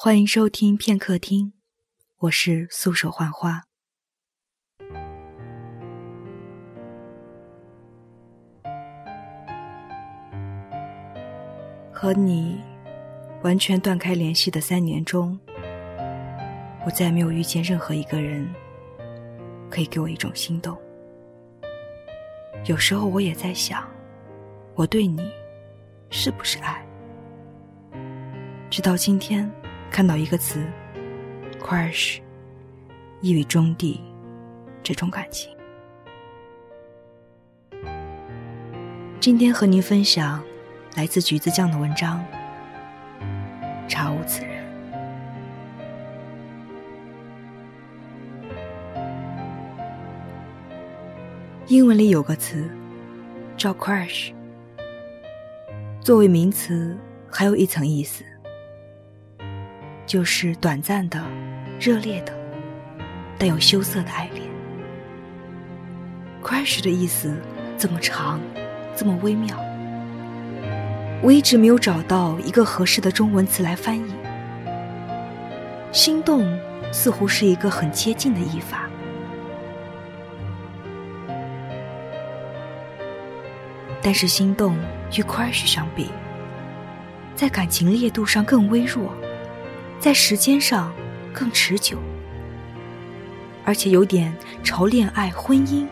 欢迎收听片刻听，我是素手幻花。和你完全断开联系的三年中，我再没有遇见任何一个人可以给我一种心动。有时候我也在想，我对你是不是爱？直到今天，看到一个词 “crush”，一语中的这种感情。今天和您分享来自橘子酱的文章，《查无此人》。英文里有个词叫 “crush”，作为名词，还有一层意思。就是短暂的、热烈的、带有羞涩的爱恋。crush 的意思这么长，这么微妙，我一直没有找到一个合适的中文词来翻译。心动似乎是一个很接近的译法，但是心动与 crush 相比，在感情烈度上更微弱。在时间上更持久，而且有点朝恋爱、婚姻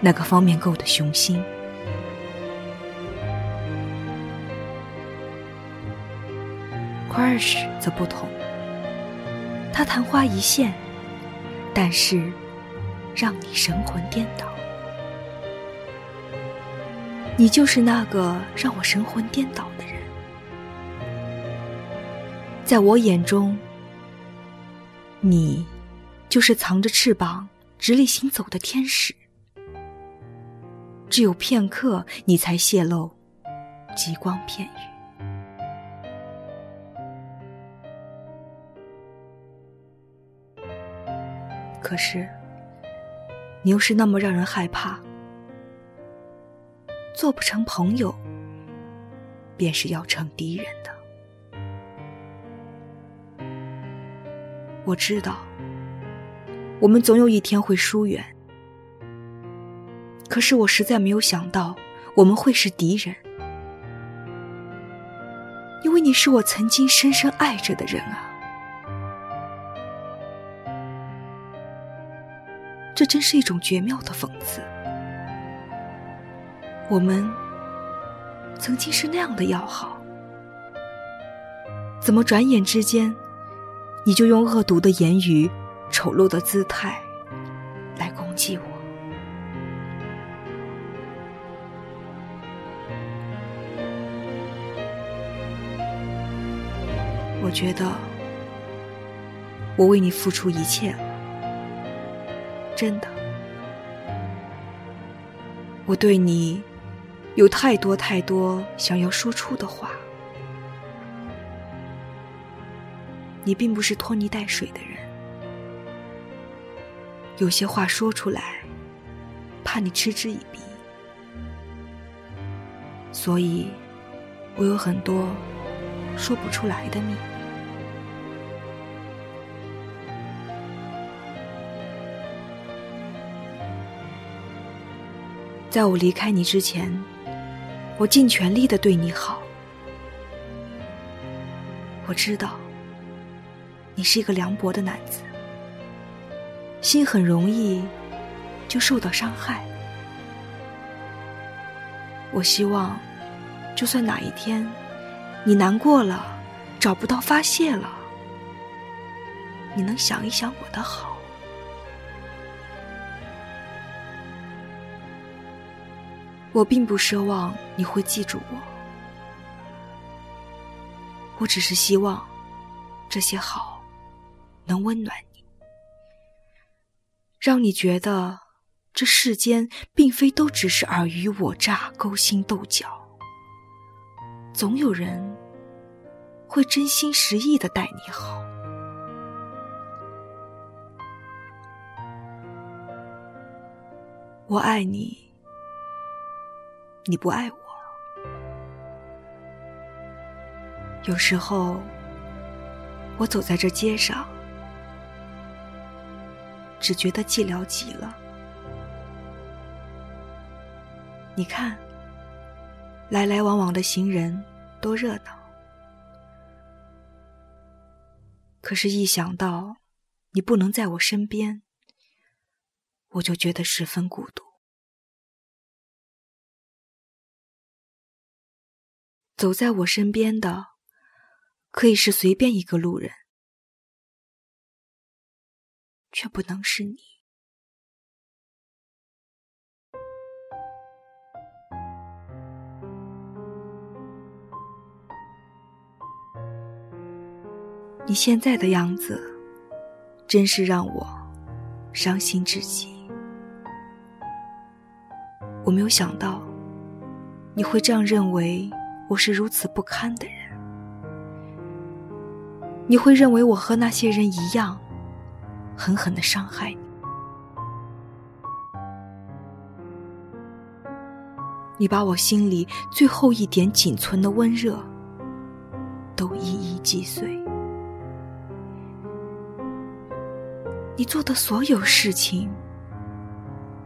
那个方面够的雄心。crush 则不同，它昙花一现，但是让你神魂颠倒。你就是那个让我神魂颠倒的人。在我眼中，你就是藏着翅膀直立行走的天使。只有片刻，你才泄露极光片羽。可是，你又是那么让人害怕，做不成朋友，便是要成敌人我知道，我们总有一天会疏远。可是我实在没有想到，我们会是敌人，因为你是我曾经深深爱着的人啊！这真是一种绝妙的讽刺。我们曾经是那样的要好，怎么转眼之间？你就用恶毒的言语、丑陋的姿态来攻击我。我觉得我为你付出一切了，真的。我对你有太多太多想要说出的话。你并不是拖泥带水的人，有些话说出来，怕你嗤之以鼻，所以我有很多说不出来的秘密。在我离开你之前，我尽全力的对你好，我知道。你是一个凉薄的男子，心很容易就受到伤害。我希望，就算哪一天你难过了，找不到发泄了，你能想一想我的好。我并不奢望你会记住我，我只是希望这些好。能温暖你，让你觉得这世间并非都只是尔虞我诈、勾心斗角，总有人会真心实意的待你好。我爱你，你不爱我，有时候。我走在这街上，只觉得寂寥极了。你看，来来往往的行人多热闹。可是，一想到你不能在我身边，我就觉得十分孤独。走在我身边的，可以是随便一个路人，却不能是你。你现在的样子，真是让我伤心至极。我没有想到你会这样认为我是如此不堪的人，你会认为我和那些人一样，狠狠的伤害你。你把我心里最后一点仅存的温热，都一一击碎。你做的所有事情，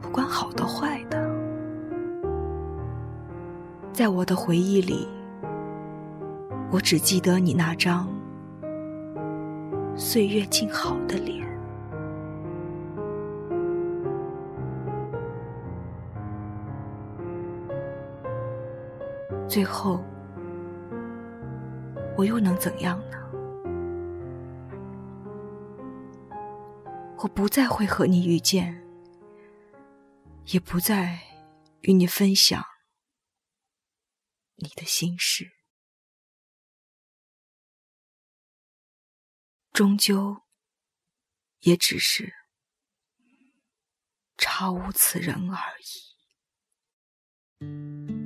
不管好的坏的，在我的回忆里，我只记得你那张岁月静好的脸。最后，我又能怎样呢？我不再会和你遇见，也不再与你分享你的心事，终究也只是查无此人而已。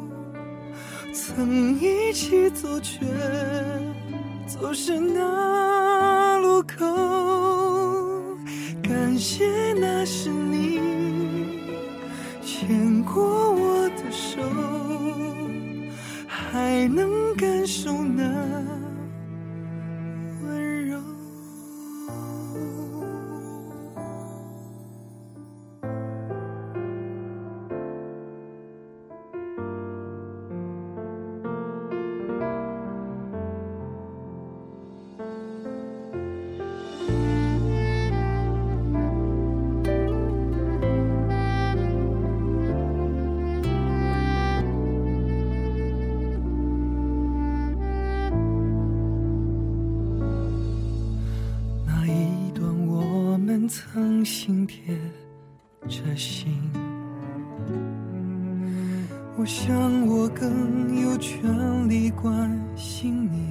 曾一起走却走失那路口。感谢那是你牵过我的手，还能感受那。心贴着心，我想我更有权利关心你。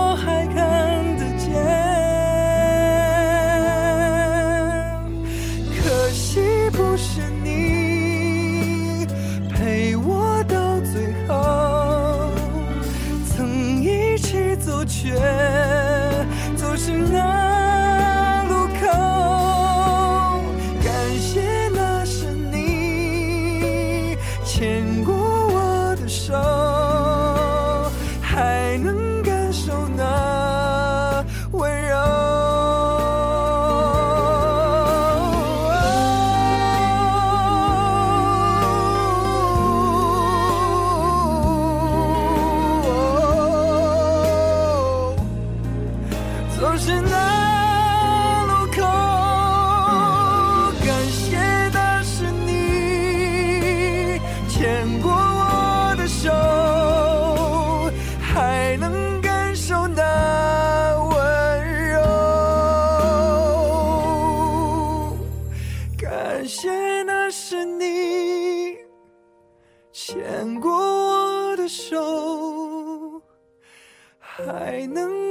才能。还能